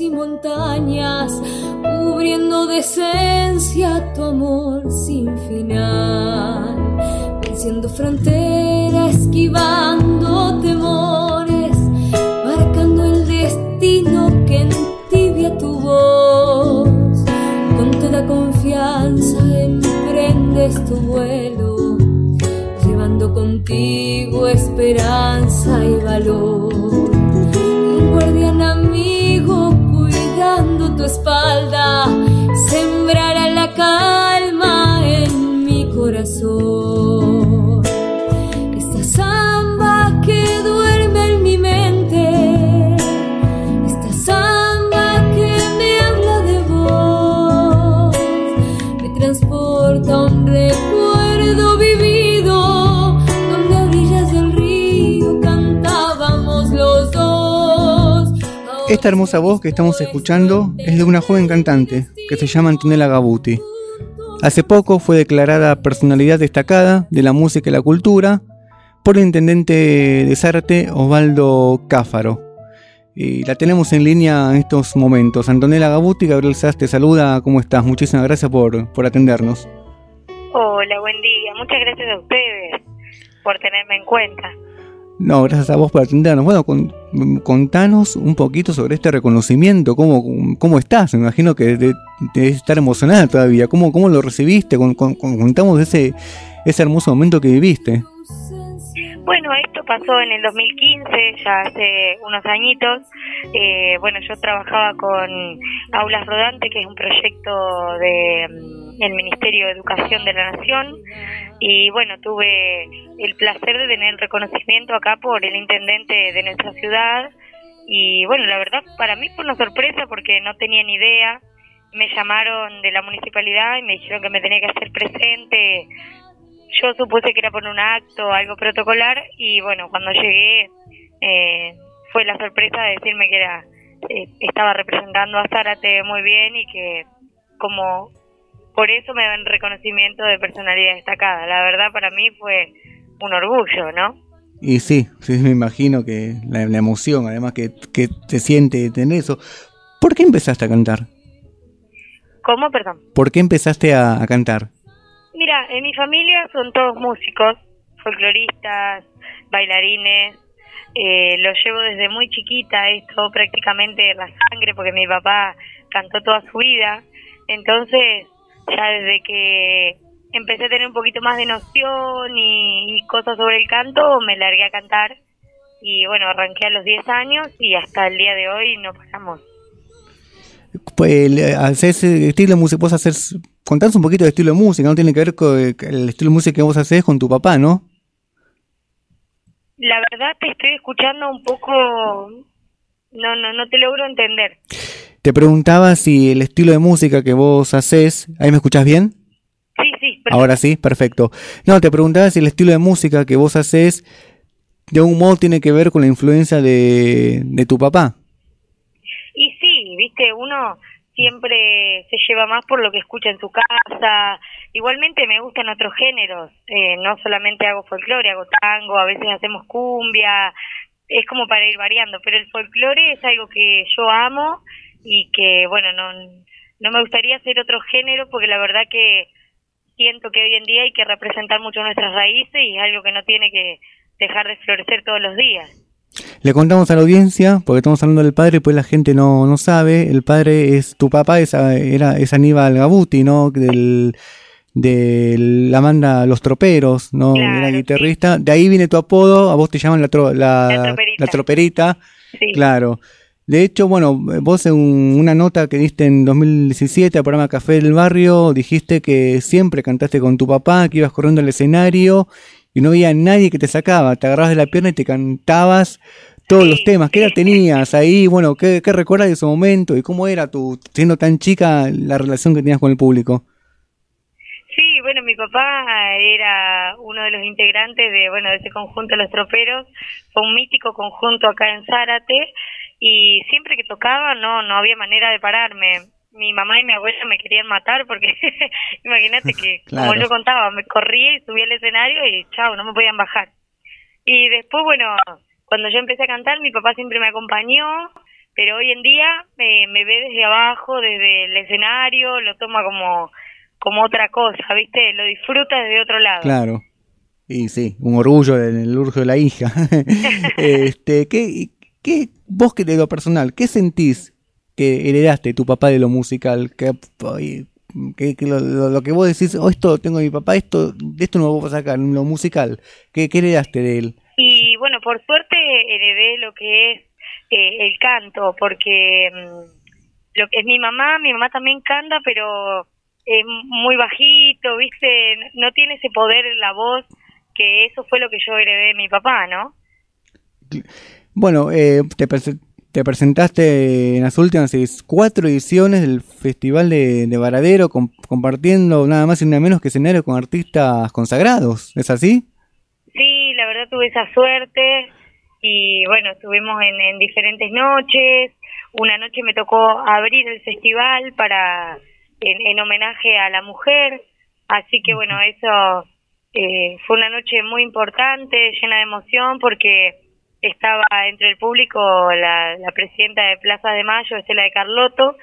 y montañas, cubriendo de esencia tu amor sin final, venciendo fronteras, esquivando temores, marcando el destino que entibia tu voz, con toda confianza emprendes tu vuelo contigo esperanza y valor. Sembrará la calma Esta hermosa voz que estamos escuchando es de una joven cantante que se llama Antonella Gabuti. Hace poco fue declarada personalidad destacada de la música y la cultura por el intendente de Sarte, Osvaldo Cáfaro. Y la tenemos en línea en estos momentos. Antonella Gabuti, Gabriel Sass te saluda. ¿Cómo estás? Muchísimas gracias por, por atendernos. Hola, buen día. Muchas gracias a ustedes por tenerme en cuenta. No, gracias a vos por atendernos. Bueno, contanos un poquito sobre este reconocimiento, cómo, cómo estás. Me imagino que debes estar emocionada todavía. ¿Cómo, cómo lo recibiste? contamos ese, ese hermoso momento que viviste. Bueno, esto pasó en el 2015, ya hace unos añitos. Eh, bueno, yo trabajaba con Aulas Rodante, que es un proyecto de el Ministerio de Educación de la Nación. Y bueno, tuve el placer de tener el reconocimiento acá por el intendente de nuestra ciudad. Y bueno, la verdad para mí fue una sorpresa porque no tenía ni idea, me llamaron de la municipalidad y me dijeron que me tenía que hacer presente, yo supuse que era por un acto, algo protocolar y bueno, cuando llegué eh, fue la sorpresa de decirme que era eh, estaba representando a Zárate muy bien y que como por eso me dan reconocimiento de personalidad destacada. La verdad para mí fue un orgullo, ¿no? Y sí, sí me imagino que la, emoción, además que, que te siente tener eso. ¿Por qué empezaste a cantar? ¿Cómo, perdón? ¿Por qué empezaste a, cantar? Mira, en mi familia son todos músicos, folcloristas, bailarines. Eh, lo llevo desde muy chiquita, esto prácticamente la sangre, porque mi papá cantó toda su vida. Entonces, ya desde que empecé a tener un poquito más de noción y, cosas sobre el canto, me largué a cantar y bueno, arranqué a los 10 años y hasta el día de hoy no pasamos. Pues haces estilo de música, vos haces, contás un poquito de estilo de música, no tiene que ver con el estilo de música que vos haces con tu papá, ¿no? La verdad te estoy escuchando un poco, no, no, no te logro entender. Te preguntaba si el estilo de música que vos haces, ¿ahí me escuchás bien? Sí, sí. Ahora sí, perfecto. No, te preguntaba si el estilo de música que vos haces de algún modo tiene que ver con la influencia de, de tu papá. Y sí, viste, uno siempre se lleva más por lo que escucha en su casa. Igualmente me gustan otros géneros, eh, no solamente hago folclore, hago tango, a veces hacemos cumbia, es como para ir variando, pero el folclore es algo que yo amo y que, bueno, no, no me gustaría hacer otro género porque la verdad que siento que hoy en día hay que representar mucho nuestras raíces y es algo que no tiene que dejar de florecer todos los días. Le contamos a la audiencia, porque estamos hablando del padre, pues la gente no, no sabe, el padre es tu papá, es, era, es Aníbal Gabuti, ¿no? Del, de la banda Los Troperos, ¿no? era guitarrista. De ahí viene tu apodo, a vos te llaman la, la, la troperita. Claro. De hecho, bueno, vos en una nota que diste en 2017 al programa Café del Barrio, dijiste que siempre cantaste con tu papá, que ibas corriendo al escenario y no había nadie que te sacaba, te agarrabas de la pierna y te cantabas todos los temas. ¿Qué edad tenías ahí? Bueno, ¿qué, ¿qué recuerdas de ese momento? ¿Y cómo era tu, siendo tan chica, la relación que tenías con el público? Sí, bueno, mi papá era uno de los integrantes de, bueno, de ese conjunto Los Troperos, fue un mítico conjunto acá en Zárate, y siempre que tocaba no no había manera de pararme mi mamá y mi abuela me querían matar porque imagínate que, como yo contaba, me corrí y subí al escenario y chao, no me podían bajar. Y después, bueno, cuando yo empecé a cantar, mi papá siempre me acompañó, pero hoy en día me, me ve desde abajo, desde el escenario, lo toma como, como otra cosa, ¿viste? Lo disfruta desde otro lado. Claro. Y sí, un orgullo en el orgullo de la hija. este, ¿qué, qué, vos que de lo personal, qué sentís que heredaste tu papá de lo musical? Que, que, lo, que vos decís, oh, esto tengo de mi papá, esto, de esto no lo puedo sacar, lo musical. ¿Qué, ¿Qué heredaste de él? Y bueno, por suerte heredé lo que es eh, el canto, porque mm, lo que es mi mamá, mi mamá también canta, pero es muy bajito, ¿viste? No tiene ese poder en la voz, que eso fue lo que yo heredé de mi papá, ¿no? Bueno, eh, te, te presentaste en las últimas cuatro ediciones del Festival de, de Varadero, compartiendo nada más y nada menos que escenario con artistas consagrados, ¿es así? Sí, la verdad tuve esa suerte y bueno, estuvimos en, en diferentes noches. Una noche me tocó abrir el festival para en, homenaje a la mujer, así que bueno, eso eh, fue una noche muy importante, llena de emoción, porque estaba entre el público la, la presidenta de Plaza de Mayo, Estela de Carlotto,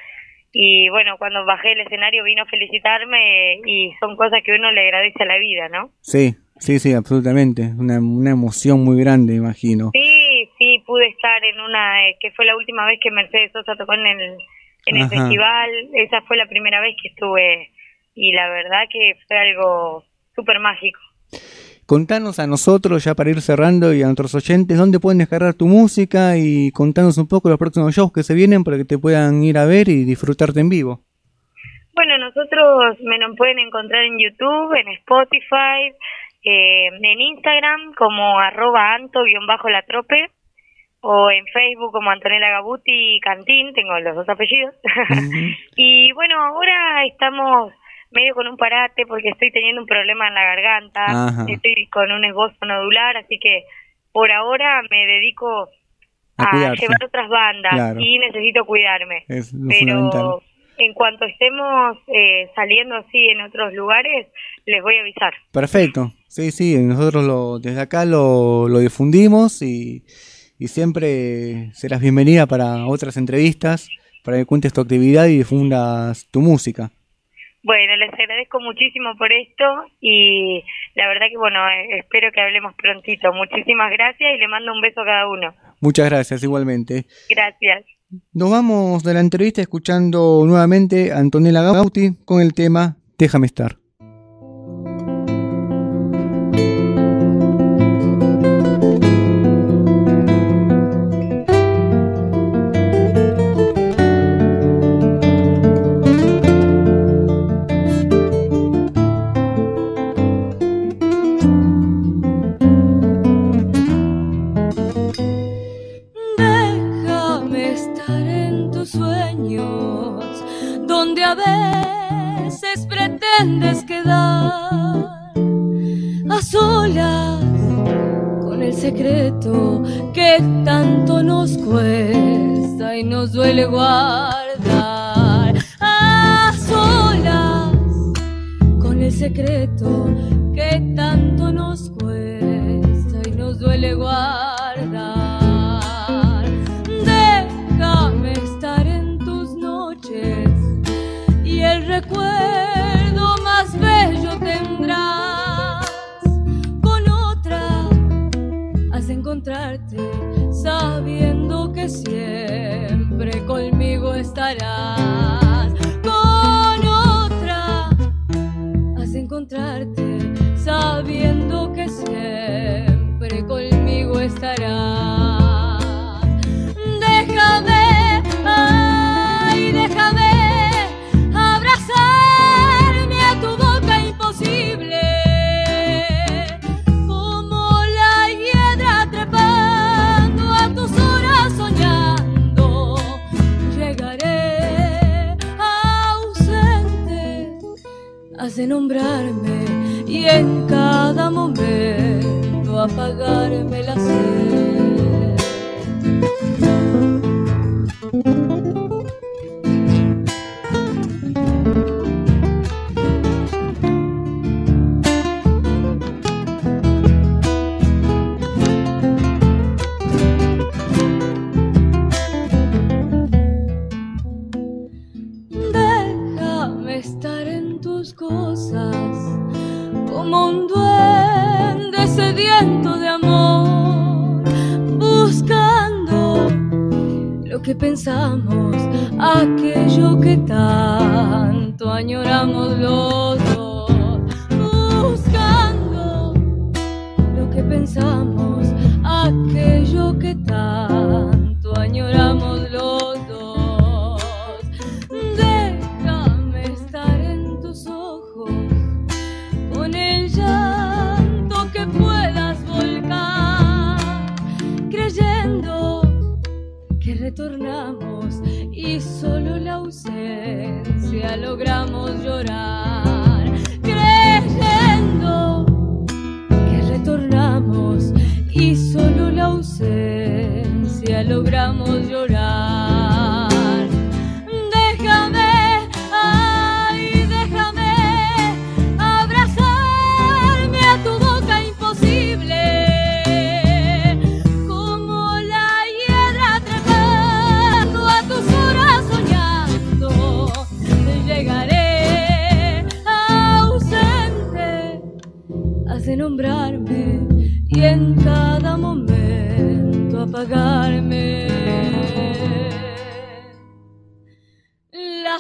y bueno, cuando bajé el escenario vino a felicitarme y son cosas que uno le agradece a la vida, ¿no? Sí, sí, sí, absolutamente, una, una emoción muy grande, imagino. Sí, sí, pude estar en una, eh, que fue la última vez que Mercedes Sosa tocó en el, en el festival, esa fue la primera vez que estuve y la verdad que fue algo súper mágico. Contanos a nosotros, ya para ir cerrando, y a nuestros oyentes, dónde pueden descargar tu música y contanos un poco los próximos shows que se vienen para que te puedan ir a ver y disfrutarte en vivo. Bueno, nosotros me nos pueden encontrar en YouTube, en Spotify, eh, en Instagram como arroba anto-la trope o en Facebook como Antonella Gabuti Cantín, tengo los dos apellidos. y bueno, ahora estamos medio con un parate porque estoy teniendo un problema en la garganta, estoy con un esbozo nodular, así que por ahora me dedico a, llevar otras bandas y necesito cuidarme. Pero en cuanto estemos eh, saliendo así en otros lugares, les voy a avisar. Perfecto, sí, sí, nosotros lo, desde acá lo, lo difundimos y, y siempre serás bienvenida para otras entrevistas, para que cuentes tu actividad y difundas tu música. Bueno, les agradezco muchísimo por esto y la verdad que bueno, eh, espero que hablemos prontito. Muchísimas gracias y le mando un beso a cada uno. Muchas gracias, igualmente. Gracias. Nos vamos de la entrevista escuchando nuevamente a Antonella Gauti con el tema Déjame estar. a veces pretendes quedar a solas con el secreto que tanto nos cuesta y nos duele guardar. A solas con el secreto que tanto nos cuesta y nos duele guardar. sabiendo que siempre apagarme la sed. Lo que pensamos, aquello que tanto añoramos los dos, nombrarme y en cada momento apagarme. La